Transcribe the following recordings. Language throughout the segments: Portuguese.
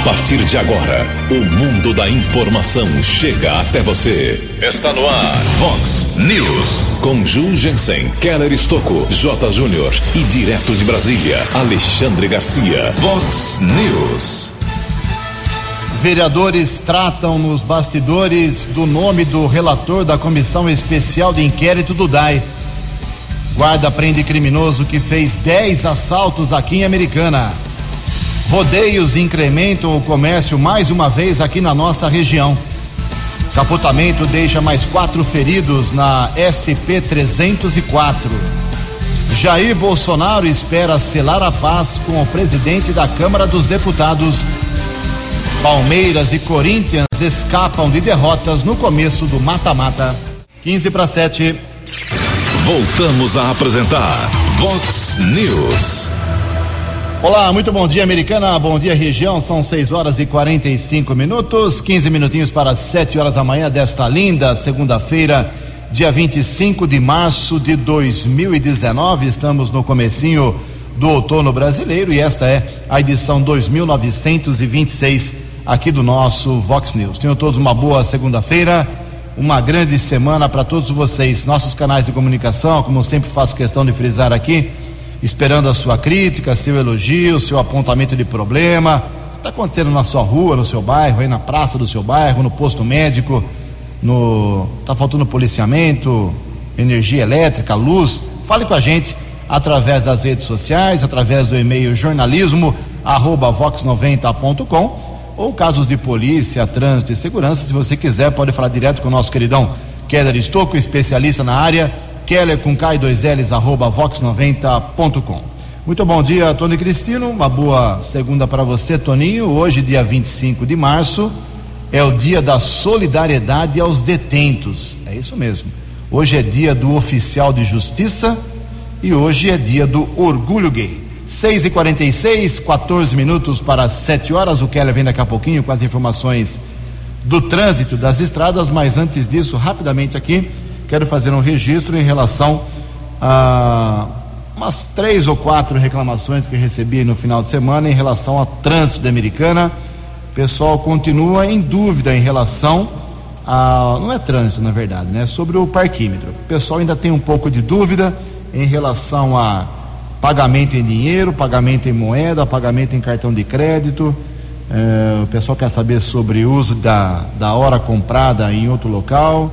A partir de agora, o mundo da informação chega até você. Está no ar, Fox News. Com Ju Jensen, Keller Estocco, J. Júnior e direto de Brasília, Alexandre Garcia. Fox News. Vereadores tratam nos bastidores do nome do relator da Comissão Especial de Inquérito do DAI. Guarda prende criminoso que fez 10 assaltos aqui em Americana. Rodeios incrementam o comércio mais uma vez aqui na nossa região. Capotamento deixa mais quatro feridos na SP 304. Jair Bolsonaro espera selar a paz com o presidente da Câmara dos Deputados. Palmeiras e Corinthians escapam de derrotas no começo do mata-mata. 15 para 7. Voltamos a apresentar Vox News. Olá, muito bom dia, americana. Bom dia, região. São 6 horas e 45 minutos, 15 minutinhos para 7 horas da manhã desta linda segunda-feira, dia 25 de março de 2019. Estamos no comecinho do outono brasileiro e esta é a edição 2926 aqui do nosso Vox News. Tenham todos uma boa segunda-feira, uma grande semana para todos vocês. Nossos canais de comunicação, como sempre faço questão de frisar aqui, esperando a sua crítica, seu elogio, seu apontamento de problema. Está acontecendo na sua rua, no seu bairro, aí na praça do seu bairro, no posto médico, no está faltando policiamento, energia elétrica, luz. Fale com a gente através das redes sociais, através do e-mail jornalismo@vox90.com ou casos de polícia, trânsito e segurança, se você quiser, pode falar direto com o nosso queridão Keller Estocco, especialista na área Keller com K2Ls, arroba vox90.com. Muito bom dia, Tony Cristino. Uma boa segunda para você, Toninho. Hoje, dia 25 de março, é o dia da solidariedade aos detentos. É isso mesmo. Hoje é dia do oficial de justiça e hoje é dia do orgulho gay. 6 e 46 14 minutos para 7 horas. O Keller vem daqui a pouquinho com as informações do trânsito das estradas, mas antes disso, rapidamente aqui quero fazer um registro em relação a umas três ou quatro reclamações que recebi no final de semana em relação ao trânsito da Americana. O pessoal continua em dúvida em relação a. Não é trânsito, na verdade, né? Sobre o parquímetro. O pessoal ainda tem um pouco de dúvida em relação a pagamento em dinheiro, pagamento em moeda, pagamento em cartão de crédito. É, o pessoal quer saber sobre o uso da, da hora comprada em outro local.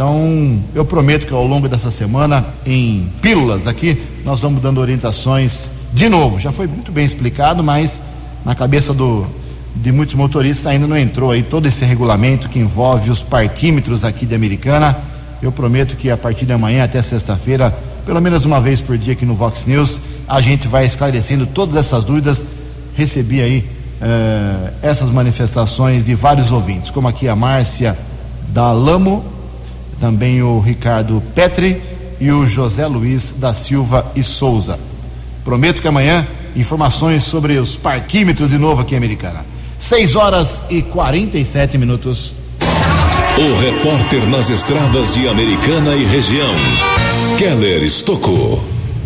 Então, eu prometo que ao longo dessa semana, em pílulas aqui, nós vamos dando orientações de novo. Já foi muito bem explicado, mas na cabeça do, de muitos motoristas ainda não entrou aí todo esse regulamento que envolve os parquímetros aqui de Americana. Eu prometo que a partir de amanhã até sexta-feira, pelo menos uma vez por dia aqui no Vox News, a gente vai esclarecendo todas essas dúvidas. Recebi aí eh, essas manifestações de vários ouvintes, como aqui a Márcia da Lamo, também o Ricardo Petri e o José Luiz da Silva e Souza. Prometo que amanhã informações sobre os parquímetros de novo aqui em Americana. 6 horas e 47 minutos. O repórter nas estradas de Americana e região, Keller Estocou.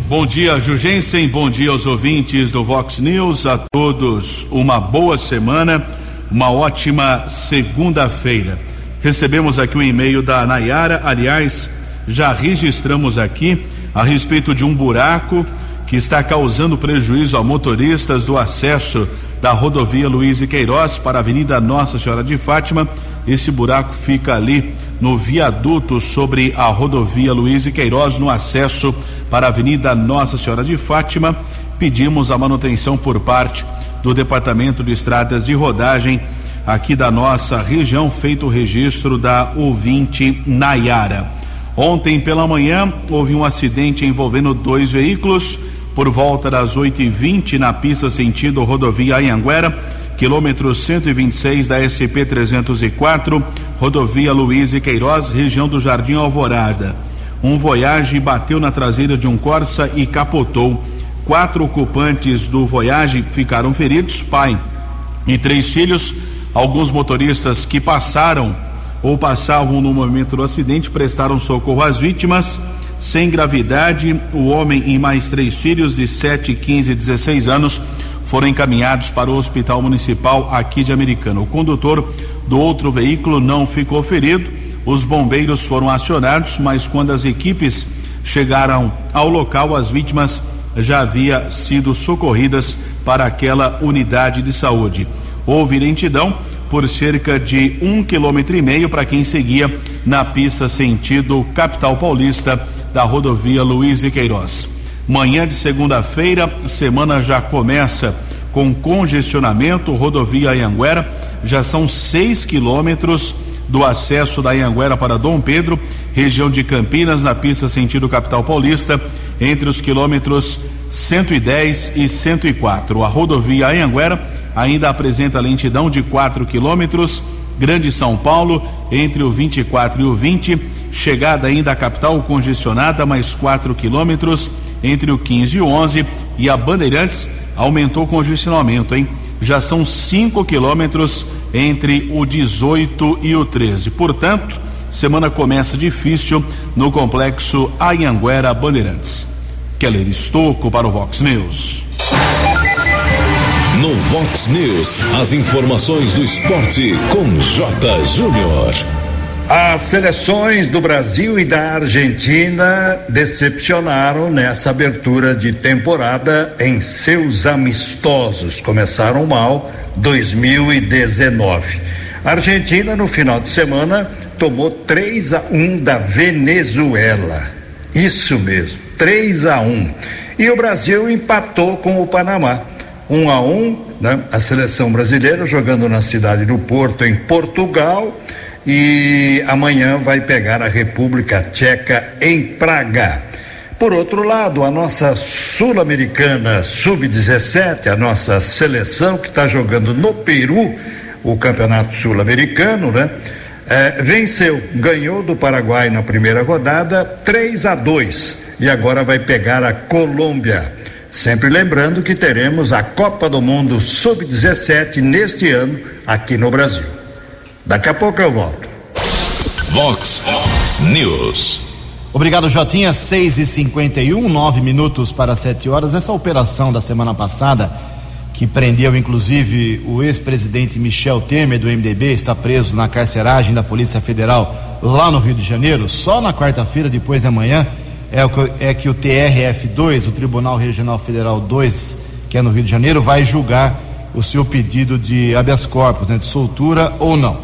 Bom dia, Jugensen. Bom dia aos ouvintes do Vox News. A todos uma boa semana, uma ótima segunda-feira. Recebemos aqui um e-mail da Nayara, aliás, já registramos aqui a respeito de um buraco que está causando prejuízo a motoristas do acesso da rodovia Luiz e Queiroz para a Avenida Nossa Senhora de Fátima. Esse buraco fica ali no viaduto sobre a rodovia Luiz e Queiroz, no acesso para a Avenida Nossa Senhora de Fátima. Pedimos a manutenção por parte do Departamento de Estradas de Rodagem aqui da nossa região, feito o registro da ouvinte Nayara. Ontem pela manhã houve um acidente envolvendo dois veículos por volta das 8h20 na pista sentido rodovia Anhanguera, quilômetro 126 da SP 304, rodovia Luiz e Queiroz, região do Jardim Alvorada. Um Voyage bateu na traseira de um Corsa e capotou. Quatro ocupantes do Voyage ficaram feridos, pai e três filhos Alguns motoristas que passaram ou passavam no momento do acidente prestaram socorro às vítimas, sem gravidade. O homem e mais três filhos de 7, 15 e 16 anos foram encaminhados para o Hospital Municipal aqui de Americana. O condutor do outro veículo não ficou ferido. Os bombeiros foram acionados, mas quando as equipes chegaram ao local, as vítimas já haviam sido socorridas para aquela unidade de saúde. Houve lentidão por cerca de um quilômetro e meio para quem seguia na pista sentido capital paulista da rodovia Luiz e Queiroz. Manhã de segunda-feira, semana já começa com congestionamento, rodovia Anhanguera, já são seis quilômetros do acesso da Anhanguera para Dom Pedro, região de Campinas, na pista sentido capital paulista, entre os quilômetros 110 e 104. A rodovia Anhanguera ainda apresenta lentidão de 4 quilômetros. Grande São Paulo, entre o 24 e o 20, chegada ainda à capital congestionada, mais 4 quilômetros entre o 15 e o 11. E a Bandeirantes aumentou o congestionamento, hein? Já são 5 quilômetros entre o 18 e o 13. Portanto, semana começa difícil no complexo Anhanguera Bandeirantes. Keller Estocco para o Vox News. No Vox News, as informações do esporte com J. Júnior. As seleções do Brasil e da Argentina decepcionaram nessa abertura de temporada em seus amistosos. Começaram mal 2019. A Argentina, no final de semana, tomou 3 a 1 da Venezuela. Isso mesmo, 3 a 1. E o Brasil empatou com o Panamá. 1 a 1, né? A seleção brasileira jogando na cidade do Porto, em Portugal e amanhã vai pegar a República Tcheca em Praga. Por outro lado, a nossa sul-americana sub-17, a nossa seleção que está jogando no Peru, o campeonato sul-americano, né? É, venceu, ganhou do Paraguai na primeira rodada, 3 a 2 e agora vai pegar a Colômbia. Sempre lembrando que teremos a Copa do Mundo Sub-17 neste ano aqui no Brasil. Daqui a pouco eu volto. Vox News. Obrigado, Jotinha. 6 e 51 nove minutos para 7 horas. Essa operação da semana passada, que prendeu inclusive o ex-presidente Michel Temer do MDB, está preso na carceragem da Polícia Federal lá no Rio de Janeiro. Só na quarta-feira, depois da manhã, é, que, é que o TRF2, o Tribunal Regional Federal 2, que é no Rio de Janeiro, vai julgar o seu pedido de habeas corpus, né, de soltura ou não.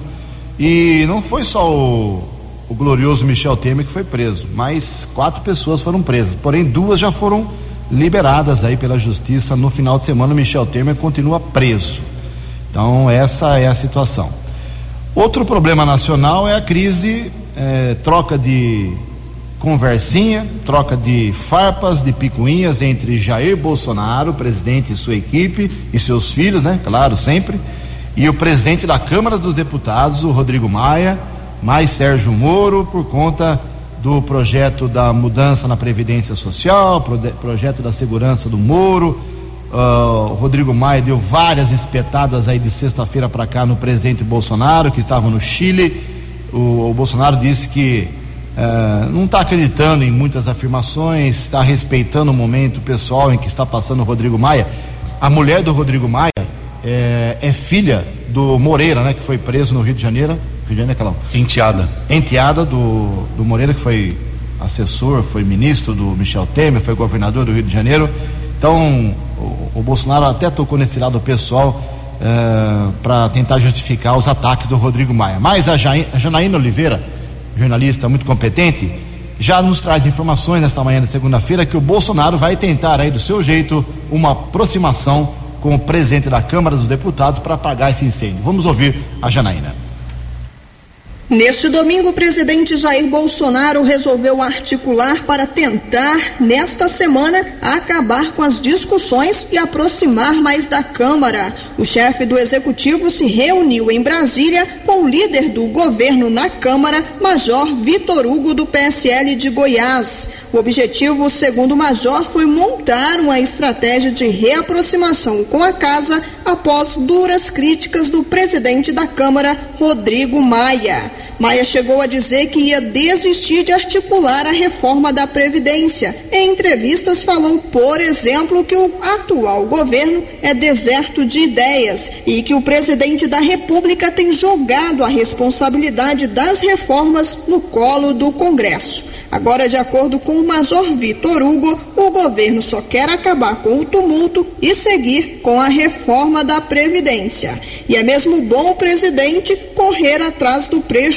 E não foi só o, o glorioso Michel Temer que foi preso, mas quatro pessoas foram presas. Porém, duas já foram liberadas aí pela justiça no final de semana. O Michel Temer continua preso. Então, essa é a situação. Outro problema nacional é a crise, é, troca de conversinha, troca de farpas, de picuinhas entre Jair Bolsonaro, presidente e sua equipe, e seus filhos, né? Claro, sempre e o presidente da Câmara dos Deputados, o Rodrigo Maia, mais Sérgio Moro, por conta do projeto da mudança na Previdência Social, projeto da segurança do Moro. Uh, Rodrigo Maia deu várias espetadas aí de sexta-feira para cá no presidente Bolsonaro, que estava no Chile. O, o Bolsonaro disse que uh, não está acreditando em muitas afirmações, está respeitando o momento pessoal em que está passando o Rodrigo Maia. A mulher do Rodrigo Maia é, é, filha do Moreira, né, que foi preso no Rio de Janeiro. Rio de Janeiro, aquela. Enteada. Enteada do, do Moreira, que foi assessor, foi ministro do Michel Temer, foi governador do Rio de Janeiro. Então, o, o Bolsonaro até tocou nesse lado pessoal é, para tentar justificar os ataques do Rodrigo Maia. Mas a, a Janaína Oliveira, jornalista muito competente, já nos traz informações nesta manhã de segunda-feira que o Bolsonaro vai tentar aí do seu jeito uma aproximação com o presidente da Câmara dos Deputados para apagar esse incêndio. Vamos ouvir a Janaína. Neste domingo, o presidente Jair Bolsonaro resolveu articular para tentar, nesta semana, acabar com as discussões e aproximar mais da Câmara. O chefe do executivo se reuniu em Brasília com o líder do governo na Câmara, Major Vitor Hugo, do PSL de Goiás. O objetivo, segundo o Major, foi montar uma estratégia de reaproximação com a casa após duras críticas do presidente da Câmara, Rodrigo Maia. Maia chegou a dizer que ia desistir de articular a reforma da Previdência. Em entrevistas, falou, por exemplo, que o atual governo é deserto de ideias e que o presidente da República tem jogado a responsabilidade das reformas no colo do Congresso. Agora, de acordo com o Major Vitor Hugo, o governo só quer acabar com o tumulto e seguir com a reforma da Previdência. E é mesmo bom o presidente correr atrás do prejuízo.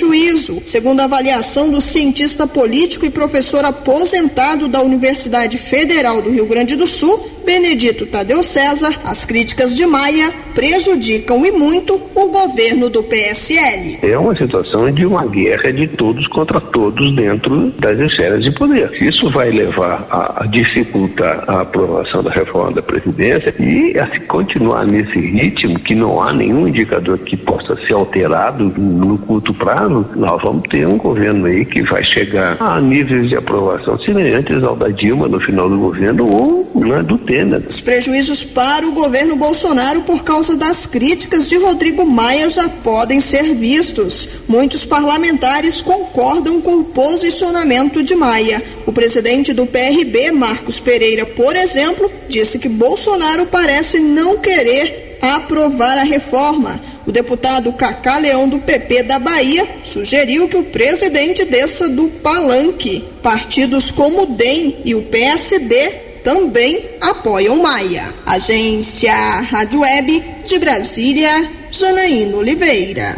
Segundo a avaliação do cientista político e professor aposentado da Universidade Federal do Rio Grande do Sul, Benedito Tadeu César, as críticas de Maia prejudicam e muito o governo do PSL. É uma situação de uma guerra de todos contra todos dentro das esferas de poder. Isso vai levar a, dificultar a aprovação da reforma da Previdência e a se continuar nesse ritmo, que não há nenhum indicador que possa ser alterado no curto prazo, nós vamos ter um governo aí que vai chegar a níveis de aprovação semelhantes ao da Dilma no final do governo ou né, do tempo os prejuízos para o governo Bolsonaro por causa das críticas de Rodrigo Maia já podem ser vistos. Muitos parlamentares concordam com o posicionamento de Maia. O presidente do PRB, Marcos Pereira, por exemplo, disse que Bolsonaro parece não querer aprovar a reforma. O deputado Cacá Leão do PP da Bahia sugeriu que o presidente desça do palanque. Partidos como o DEM e o PSD também apoiam Maia. Agência Rádio Web de Brasília, Janaína Oliveira.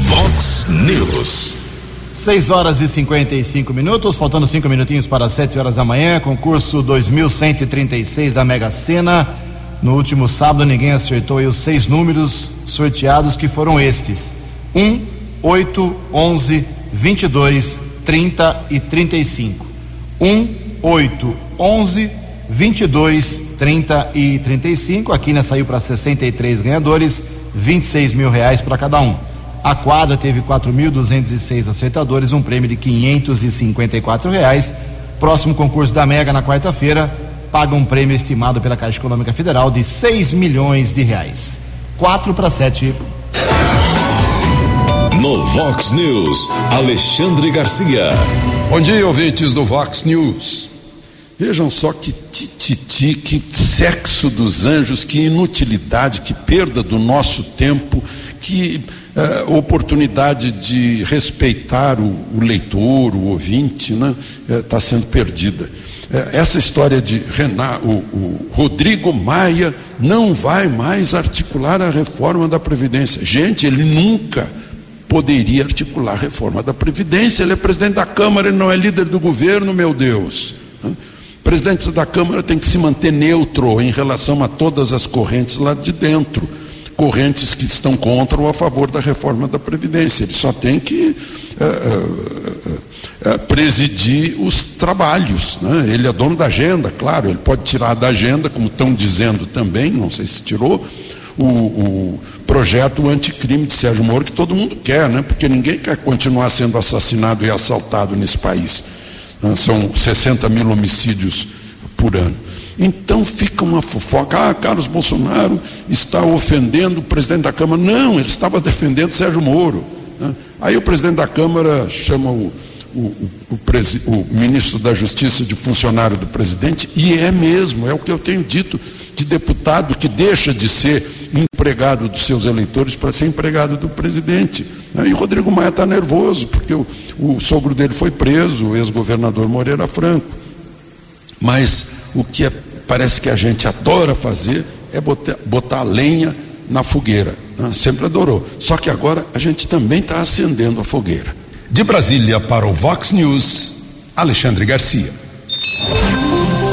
Vox News. 6 horas e 55 minutos, faltando cinco minutinhos para 7 horas da manhã. Concurso 2136 da Mega Sena. No último sábado, ninguém acertou aí os seis números sorteados que foram estes: 1, 8, 11, 22, 30 e 35. 1, 8, 11, 22, 30 e 35. A quina saiu para 63 ganhadores, 26 mil reais para cada um. A quadra teve 4.206 acertadores, um prêmio de 554 reais. Próximo concurso da Mega na quarta-feira paga um prêmio estimado pela Caixa Econômica Federal de 6 milhões de reais. 4 para 7. No Vox News, Alexandre Garcia. Bom dia, ouvintes do Vox News. Vejam só que tititi, que sexo dos anjos, que inutilidade, que perda do nosso tempo, que uh, oportunidade de respeitar o, o, leitor, o ouvinte, está né, uh, sendo perdida. Uh, essa história de Renato, o Rodrigo Maia não vai mais articular a reforma da Previdência. Gente, ele nunca poderia articular a reforma da Previdência. Ele é presidente da Câmara, ele não é líder do governo, meu Deus. Presidente da Câmara tem que se manter neutro em relação a todas as correntes lá de dentro, correntes que estão contra ou a favor da reforma da Previdência. Ele só tem que uh, uh, uh, presidir os trabalhos. Né? Ele é dono da agenda, claro, ele pode tirar da agenda, como estão dizendo também, não sei se tirou, o, o projeto anticrime de Sérgio Moro, que todo mundo quer, né? porque ninguém quer continuar sendo assassinado e assaltado nesse país. Ah, são 60 mil homicídios por ano. Então fica uma fofoca. Ah, Carlos Bolsonaro está ofendendo o presidente da Câmara. Não, ele estava defendendo Sérgio Moro. Né? Aí o presidente da Câmara chama o, o, o, o, ministro da Justiça de funcionário do presidente, e é mesmo, é o que eu tenho dito, de deputado que deixa de ser empregado dos seus eleitores para ser empregado do presidente. Né? E Rodrigo Maia está nervoso, porque o, o sogro dele foi preso, o ex-governador Moreira Franco. Mas o que é, parece que a gente adora fazer é botar, botar lenha na fogueira. Né? Sempre adorou. Só que agora a gente também está acendendo a fogueira. De Brasília para o Vox News, Alexandre Garcia.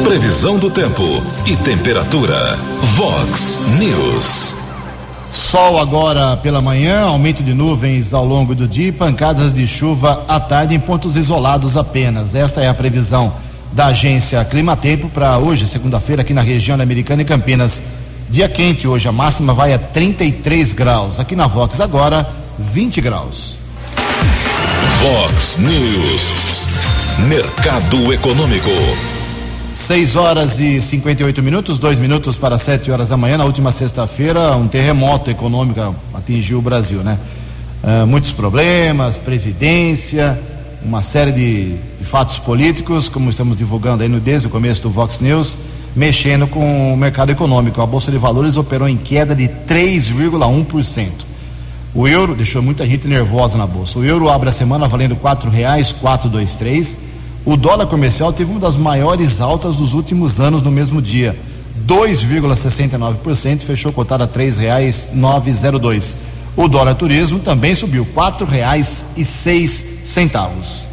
Previsão do tempo e temperatura. Vox News. Sol agora pela manhã, aumento de nuvens ao longo do dia e pancadas de chuva à tarde em pontos isolados apenas. Esta é a previsão da agência Climatempo para hoje, segunda-feira, aqui na região Americana e Campinas. Dia quente hoje, a máxima vai a 33 graus. Aqui na Vox agora, 20 graus. Vox News. Mercado Econômico. 6 horas e 58 minutos, dois minutos para 7 horas da manhã. Na última sexta-feira, um terremoto econômico atingiu o Brasil, né? uh, muitos problemas, previdência, uma série de, de, fatos políticos, como estamos divulgando aí no, desde o começo do Vox News, mexendo com o mercado econômico. A Bolsa de Valores operou em queda de 3,1%. O euro deixou muita gente nervosa na bolsa. O euro abre a semana valendo dois três. O dólar comercial teve uma das maiores altas dos últimos anos no mesmo dia, 2,69%, fechou cotado a reais novecentos. O dólar turismo também subiu seis centavos.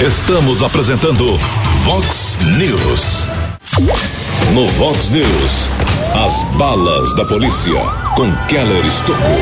Estamos apresentando Vox News. No Vox News, as balas da polícia com Keller Estocou.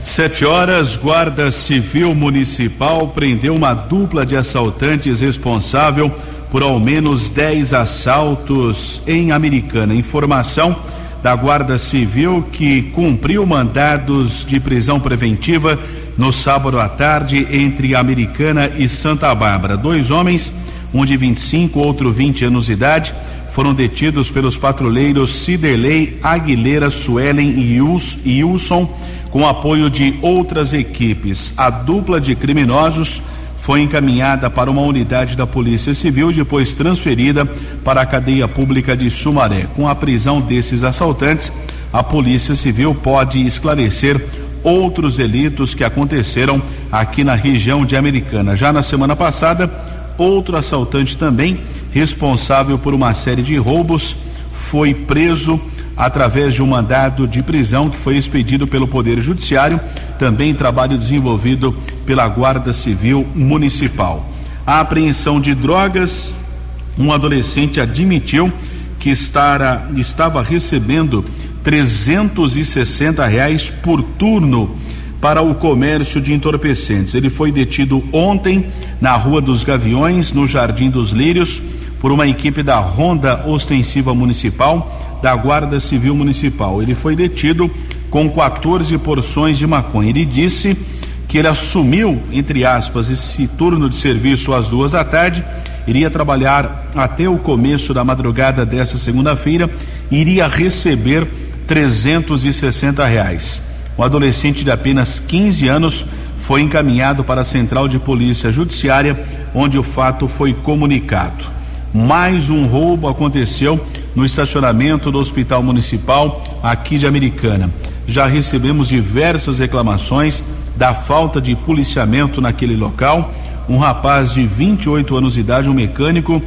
Sete horas, Guarda Civil Municipal prendeu uma dupla de assaltantes responsável por ao menos 10 assaltos em Americana. Informação da Guarda Civil que cumpriu mandados de prisão preventiva no sábado à tarde entre Americana e Santa Bárbara. Dois homens, um de 25, outro 20 anos de idade, foram detidos pelos patrulheiros Ciderley, Aguilera, Suelen e Wilson com apoio de outras equipes. A dupla de criminosos foi encaminhada para uma unidade da Polícia Civil, depois transferida para a cadeia pública de Sumaré. Com a prisão desses assaltantes, a Polícia Civil pode esclarecer outros delitos que aconteceram aqui na região de Americana. Já na semana passada, outro assaltante também, responsável por uma série de roubos, foi preso através de um mandado de prisão que foi expedido pelo Poder Judiciário, também trabalho desenvolvido pela Guarda Civil Municipal. A apreensão de drogas, um adolescente admitiu que estará, estava recebendo 360 reais por turno para o comércio de entorpecentes. Ele foi detido ontem na Rua dos Gaviões, no Jardim dos Lírios, por uma equipe da Ronda Ostensiva Municipal da Guarda Civil Municipal. Ele foi detido com 14 porções de maconha. Ele disse que ele assumiu, entre aspas, esse turno de serviço às duas da tarde, iria trabalhar até o começo da madrugada desta segunda-feira, iria receber 360 reais. O adolescente de apenas 15 anos foi encaminhado para a Central de Polícia Judiciária, onde o fato foi comunicado. Mais um roubo aconteceu no estacionamento do Hospital Municipal aqui de Americana. Já recebemos diversas reclamações da falta de policiamento naquele local. Um rapaz de 28 anos de idade, um mecânico,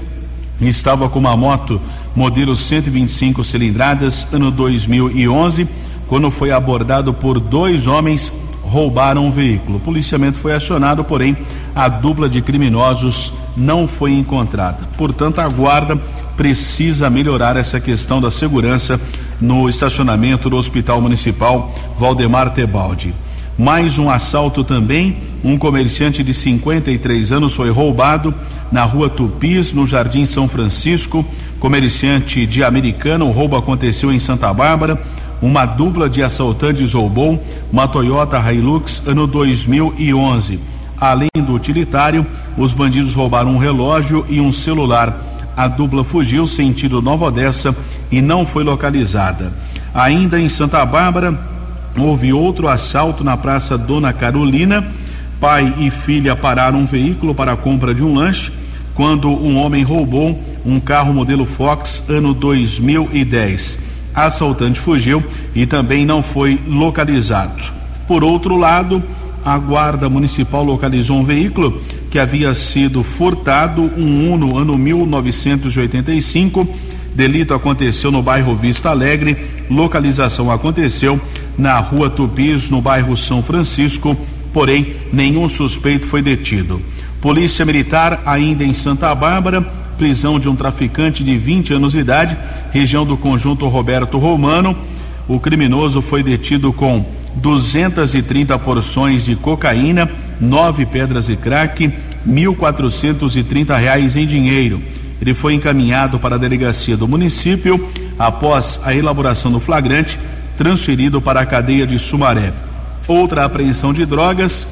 estava com uma moto modelo 125 cilindradas, ano 2011, quando foi abordado por dois homens roubaram um veículo. O policiamento foi acionado, porém a dupla de criminosos não foi encontrada. Portanto, a guarda precisa melhorar essa questão da segurança no estacionamento do Hospital Municipal Valdemar Tebaldi. Mais um assalto também. Um comerciante de 53 anos foi roubado na rua Tupis, no Jardim São Francisco. Comerciante de Americana, o roubo aconteceu em Santa Bárbara. Uma dupla de assaltantes roubou uma Toyota Hilux ano 2011. Além do utilitário, os bandidos roubaram um relógio e um celular a dupla fugiu sentido Nova Odessa e não foi localizada. Ainda em Santa Bárbara, houve outro assalto na Praça Dona Carolina. Pai e filha pararam um veículo para a compra de um lanche quando um homem roubou um carro modelo Fox ano 2010. Assaltante fugiu e também não foi localizado. Por outro lado, a Guarda Municipal localizou um veículo que havia sido furtado, um Uno ano 1985. Delito aconteceu no bairro Vista Alegre, localização aconteceu na rua Tupis, no bairro São Francisco, porém nenhum suspeito foi detido. Polícia Militar, ainda em Santa Bárbara, prisão de um traficante de 20 anos de idade, região do conjunto Roberto Romano. O criminoso foi detido com 230 porções de cocaína, nove pedras de crack, trinta reais em dinheiro. Ele foi encaminhado para a delegacia do município após a elaboração do flagrante, transferido para a cadeia de Sumaré. Outra apreensão de drogas,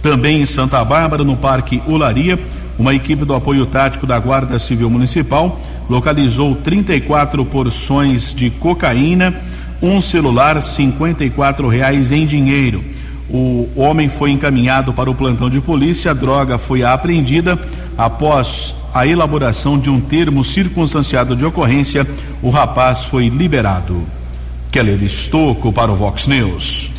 também em Santa Bárbara, no Parque Ularia, uma equipe do apoio tático da Guarda Civil Municipal localizou 34 porções de cocaína, um celular, 54 reais em dinheiro. O homem foi encaminhado para o plantão de polícia, a droga foi apreendida após a elaboração de um termo circunstanciado de ocorrência. O rapaz foi liberado. Keller Estocco para o Vox News.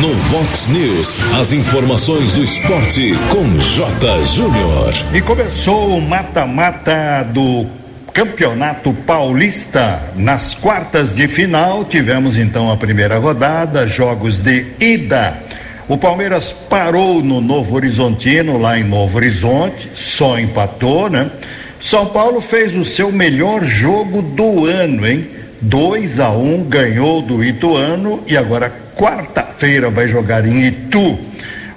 No Vox News, as informações do esporte com J. Júnior. E começou o mata-mata do Campeonato Paulista. Nas quartas de final, tivemos então a primeira rodada, jogos de ida. O Palmeiras parou no Novo Horizontino, lá em Novo Horizonte, só empatou, né? São Paulo fez o seu melhor jogo do ano, hein? 2 a 1 um, ganhou do Ituano e agora quarta-feira vai jogar em Itu.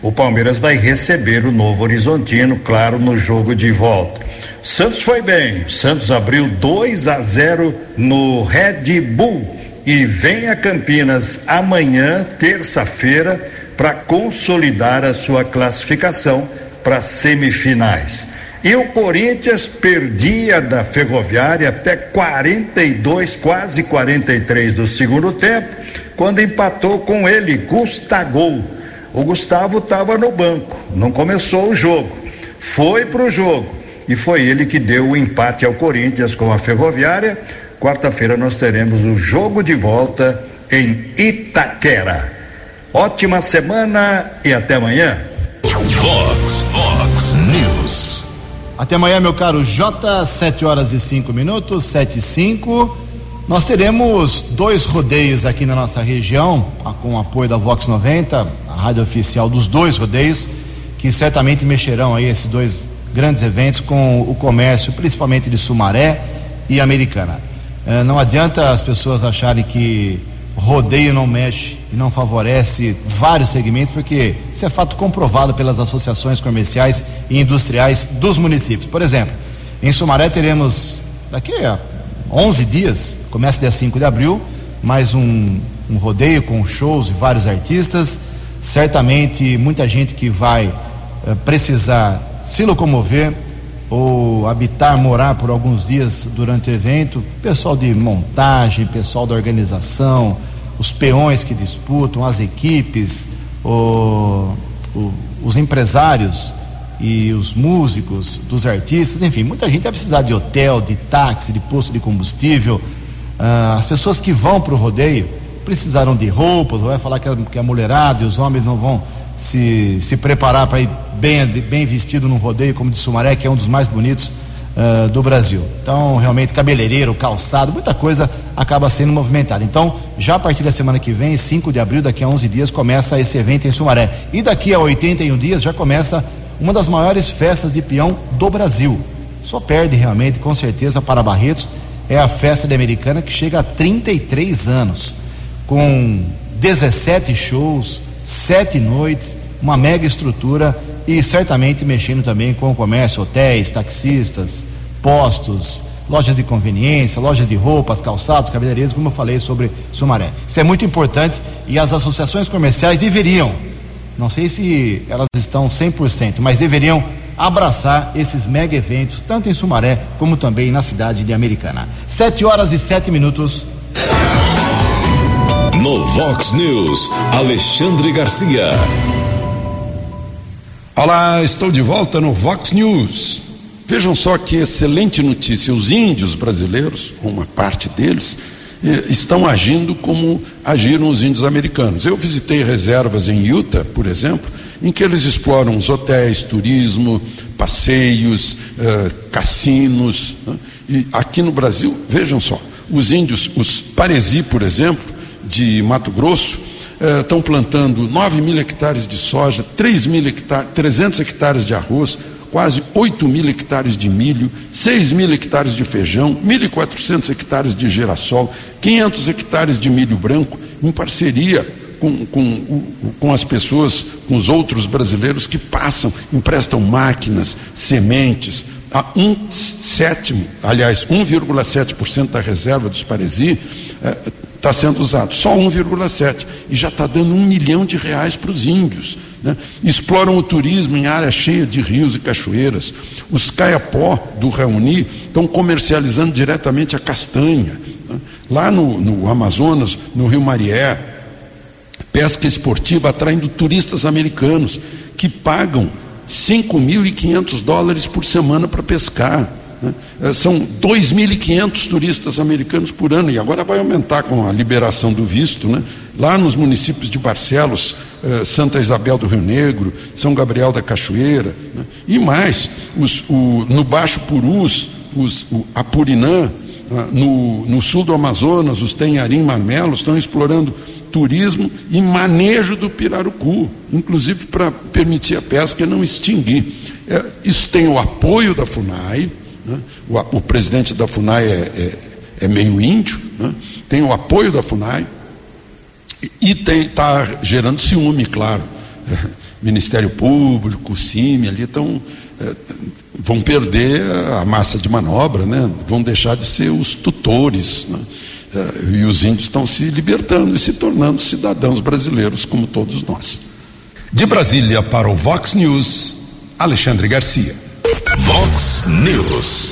O Palmeiras vai receber o Novo Horizontino, claro, no jogo de volta. Santos foi bem. Santos abriu 2 a 0 no Red Bull e vem a Campinas amanhã, terça-feira, para consolidar a sua classificação para semifinais. E o Corinthians perdia da Ferroviária até 42, quase 43 do segundo tempo, quando empatou com ele, Gustavo. O Gustavo estava no banco, não começou o jogo. Foi para o jogo e foi ele que deu o empate ao Corinthians com a Ferroviária. Quarta-feira nós teremos o jogo de volta em Itaquera. Ótima semana e até amanhã. Fox, Fox News. Até amanhã, meu caro J, 7 horas e 5 minutos, 7 e 5. Nós teremos dois rodeios aqui na nossa região, com o apoio da Vox 90, a rádio oficial dos dois rodeios, que certamente mexerão aí esses dois grandes eventos com o comércio, principalmente de Sumaré e Americana. É, não adianta as pessoas acharem que rodeio não mexe e não favorece vários segmentos, porque isso é fato comprovado pelas associações comerciais e industriais dos municípios. Por exemplo, em Sumaré teremos daqui a 11 dias, começa dia 5 de abril, mais um, um rodeio com shows e vários artistas. Certamente muita gente que vai eh, precisar se locomover ou habitar, morar por alguns dias durante o evento, pessoal de montagem, pessoal da organização, os peões que disputam, as equipes, o, o, os empresários e os músicos, dos artistas, enfim, muita gente vai precisar de hotel, de táxi, de posto de combustível. Ah, as pessoas que vão para o rodeio precisaram de roupas, vai falar que a, que a mulherada e os homens não vão se, se preparar para ir bem, bem vestido no rodeio, como de Sumaré, que é um dos mais bonitos uh, do Brasil. Então, realmente, cabeleireiro, calçado, muita coisa acaba sendo movimentada. Então, já a partir da semana que vem, 5 de abril, daqui a 11 dias, começa esse evento em Sumaré. E daqui a 81 dias já começa uma das maiores festas de peão do Brasil. Só perde realmente, com certeza, para Barretos. É a festa de Americana que chega a 33 anos, com 17 shows, sete noites, uma mega estrutura e certamente mexendo também com o comércio, hotéis, taxistas, postos, lojas de conveniência, lojas de roupas, calçados, cabeleireiros, como eu falei sobre Sumaré. Isso é muito importante e as associações comerciais deveriam, não sei se elas estão 100%, mas deveriam abraçar esses mega eventos, tanto em Sumaré como também na cidade de Americana. Sete horas e sete minutos. No Vox News, Alexandre Garcia. Olá, estou de volta no Vox News. Vejam só que excelente notícia. Os índios brasileiros, uma parte deles, estão agindo como agiram os índios americanos. Eu visitei reservas em Utah, por exemplo, em que eles exploram os hotéis, turismo, passeios, eh, cassinos. Né? E aqui no Brasil, vejam só, os índios, os Paresi, por exemplo, de Mato Grosso, estão plantando 9 mil hectares de soja, 3 mil hectares, 300 hectares de arroz, quase 8 mil hectares de milho, 6 mil hectares de feijão, 1.400 hectares de girassol, 500 hectares de milho branco, em parceria com, com, com as pessoas, com os outros brasileiros que passam, emprestam máquinas, sementes, a um sétimo, aliás, 1,7% da reserva dos Paresi está sendo usado, só 1,7 e já está dando um milhão de reais para os índios. Né? Exploram o turismo em área cheia de rios e cachoeiras. Os caiapó do Reuni estão comercializando diretamente a castanha. Né? Lá no, no Amazonas, no Rio Marié, pesca esportiva atraindo turistas americanos que pagam 5.500 dólares por semana para pescar. Né? É, são 2.500 turistas americanos por ano, e agora vai aumentar com a liberação do visto. Né? Lá nos municípios de Barcelos, eh, Santa Isabel do Rio Negro, São Gabriel da Cachoeira, né? e mais, os, o, no Baixo Purus, os, o Apurinã, ah, no, no, sul do Amazonas, os Tenharim Marmelos estão explorando turismo e manejo do pirarucu, inclusive para permitir a pesca e não extinguir. É, isso tem o apoio da FUNAI, né? o, o, presidente da FUNAI é, é, é meio índio, né? tem o apoio da FUNAI e está gerando ciúme, claro. Ministério Público, CIMI ali estão é, vão perder a massa de manobra, né? vão deixar de ser os tutores. Né? É, e os índios estão se libertando e se tornando cidadãos brasileiros, como todos nós. De Brasília para o Vox News, Alexandre Garcia. Vox News.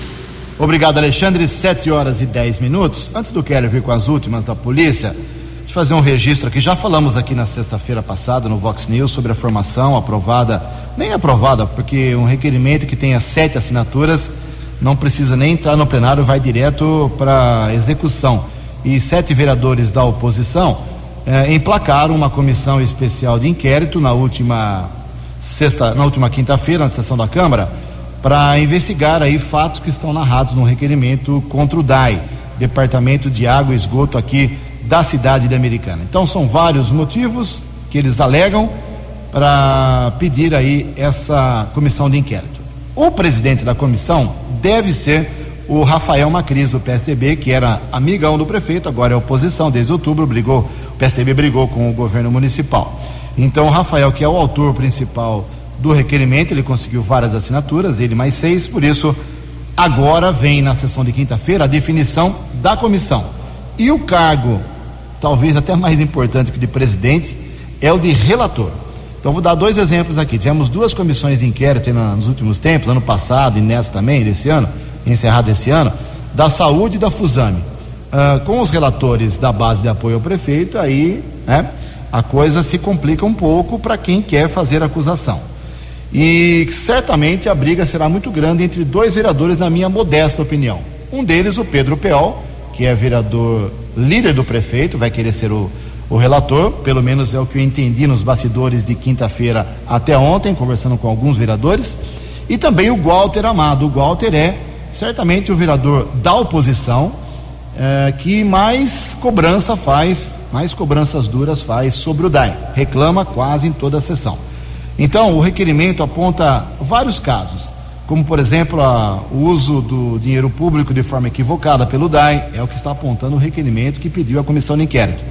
Obrigado, Alexandre. Sete horas e dez minutos. Antes do Keller vir com as últimas da polícia, de fazer um registro aqui. Já falamos aqui na sexta-feira passada no Vox News sobre a formação aprovada, nem aprovada, porque um requerimento que tenha sete assinaturas não precisa nem entrar no plenário, vai direto para execução. E sete vereadores da oposição eh, emplacaram uma comissão especial de inquérito na última sexta, na última quinta-feira, na sessão da Câmara, para investigar aí fatos que estão narrados no requerimento contra o DAI, Departamento de Água e Esgoto aqui da cidade de Americana. Então são vários motivos que eles alegam para pedir aí essa comissão de inquérito. O presidente da comissão deve ser o Rafael Macris do PSDB, que era amigão do prefeito, agora é oposição desde outubro, brigou, o PSDB brigou com o governo municipal. Então Rafael, que é o autor principal do requerimento, ele conseguiu várias assinaturas, ele mais seis, por isso agora vem na sessão de quinta-feira a definição da comissão. E o cargo talvez até mais importante que o de presidente, é o de relator. Então, vou dar dois exemplos aqui. Tivemos duas comissões de inquérito nos últimos tempos, ano passado e nessa também, desse ano, encerrado esse ano, da saúde e da Fusame. Uh, com os relatores da base de apoio ao prefeito, aí né, a coisa se complica um pouco para quem quer fazer acusação. E certamente a briga será muito grande entre dois vereadores, na minha modesta opinião. Um deles, o Pedro Peol, que é vereador líder do prefeito, vai querer ser o, o relator, pelo menos é o que eu entendi nos bastidores de quinta-feira até ontem, conversando com alguns vereadores, e também o Walter Amado. O Walter é certamente o vereador da oposição é, que mais cobrança faz, mais cobranças duras faz sobre o DAI. Reclama quase em toda a sessão. Então, o requerimento aponta vários casos como por exemplo a, o uso do dinheiro público de forma equivocada pelo DAI, é o que está apontando o requerimento que pediu a comissão de inquérito.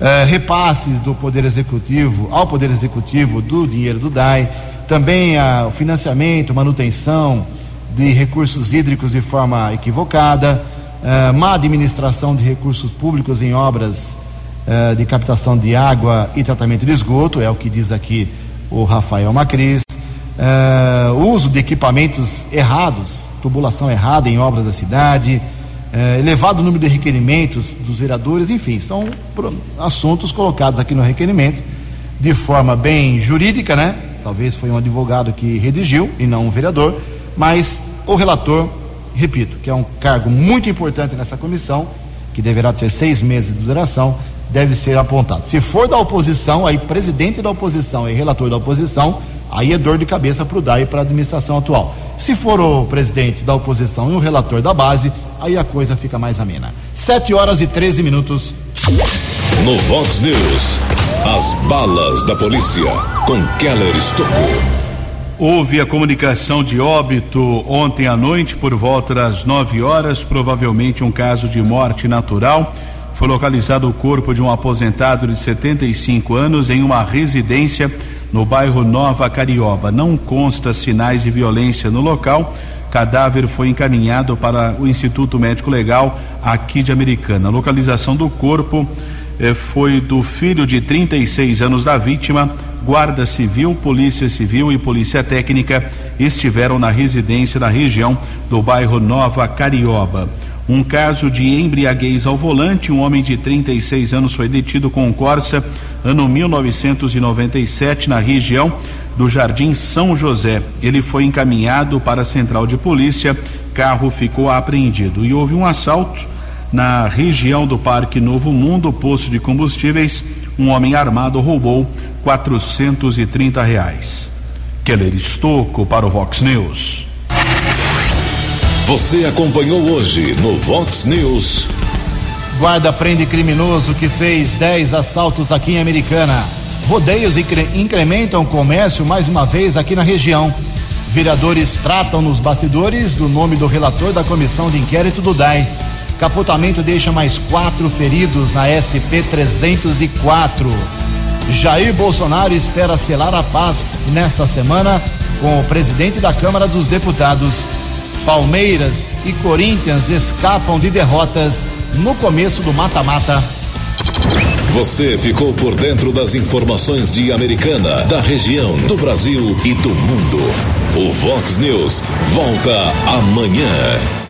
É, repasses do Poder Executivo ao Poder Executivo do dinheiro do DAI, também a, o financiamento, manutenção de recursos hídricos de forma equivocada, é, má administração de recursos públicos em obras é, de captação de água e tratamento de esgoto, é o que diz aqui o Rafael Macris, uh, uso de equipamentos errados, tubulação errada em obras da cidade, uh, elevado número de requerimentos dos vereadores, enfim, são assuntos colocados aqui no requerimento de forma bem jurídica, né? Talvez foi um advogado que redigiu e não um vereador, mas o relator, repito, que é um cargo muito importante nessa comissão, que deverá ter seis meses de duração, deve ser apontado. Se for da oposição, aí presidente da oposição e relator da oposição, Aí é dor de cabeça para o DAI e para a administração atual. Se for o presidente da oposição e o relator da base, aí a coisa fica mais amena. 7 horas e 13 minutos. No Vox News, as balas da polícia com Keller Estocou. Houve a comunicação de óbito ontem à noite por volta das 9 horas, provavelmente um caso de morte natural. Foi localizado o corpo de um aposentado de 75 anos em uma residência no bairro Nova Carioba. Não consta sinais de violência no local. Cadáver foi encaminhado para o Instituto Médico Legal aqui de Americana. A localização do corpo eh, foi do filho de 36 anos da vítima. Guarda Civil, Polícia Civil e Polícia Técnica estiveram na residência na região do bairro Nova Carioba. Um caso de embriaguez ao volante, um homem de 36 anos foi detido com Corsa ano 1997 na região do Jardim São José. Ele foi encaminhado para a central de polícia, carro ficou apreendido e houve um assalto na região do Parque Novo Mundo, posto de combustíveis. Um homem armado roubou 430 reais. Keller Estocco para o Vox News. Você acompanhou hoje no Vox News. Guarda prende criminoso que fez 10 assaltos aqui em Americana. Rodeios incre incrementam o comércio mais uma vez aqui na região. Vereadores tratam nos bastidores do nome do relator da comissão de inquérito do DAI. Capotamento deixa mais quatro feridos na SP 304. Jair Bolsonaro espera selar a paz nesta semana com o presidente da Câmara dos Deputados. Palmeiras e Corinthians escapam de derrotas no começo do mata-mata. Você ficou por dentro das informações de Americana, da região, do Brasil e do mundo. O Vox News volta amanhã.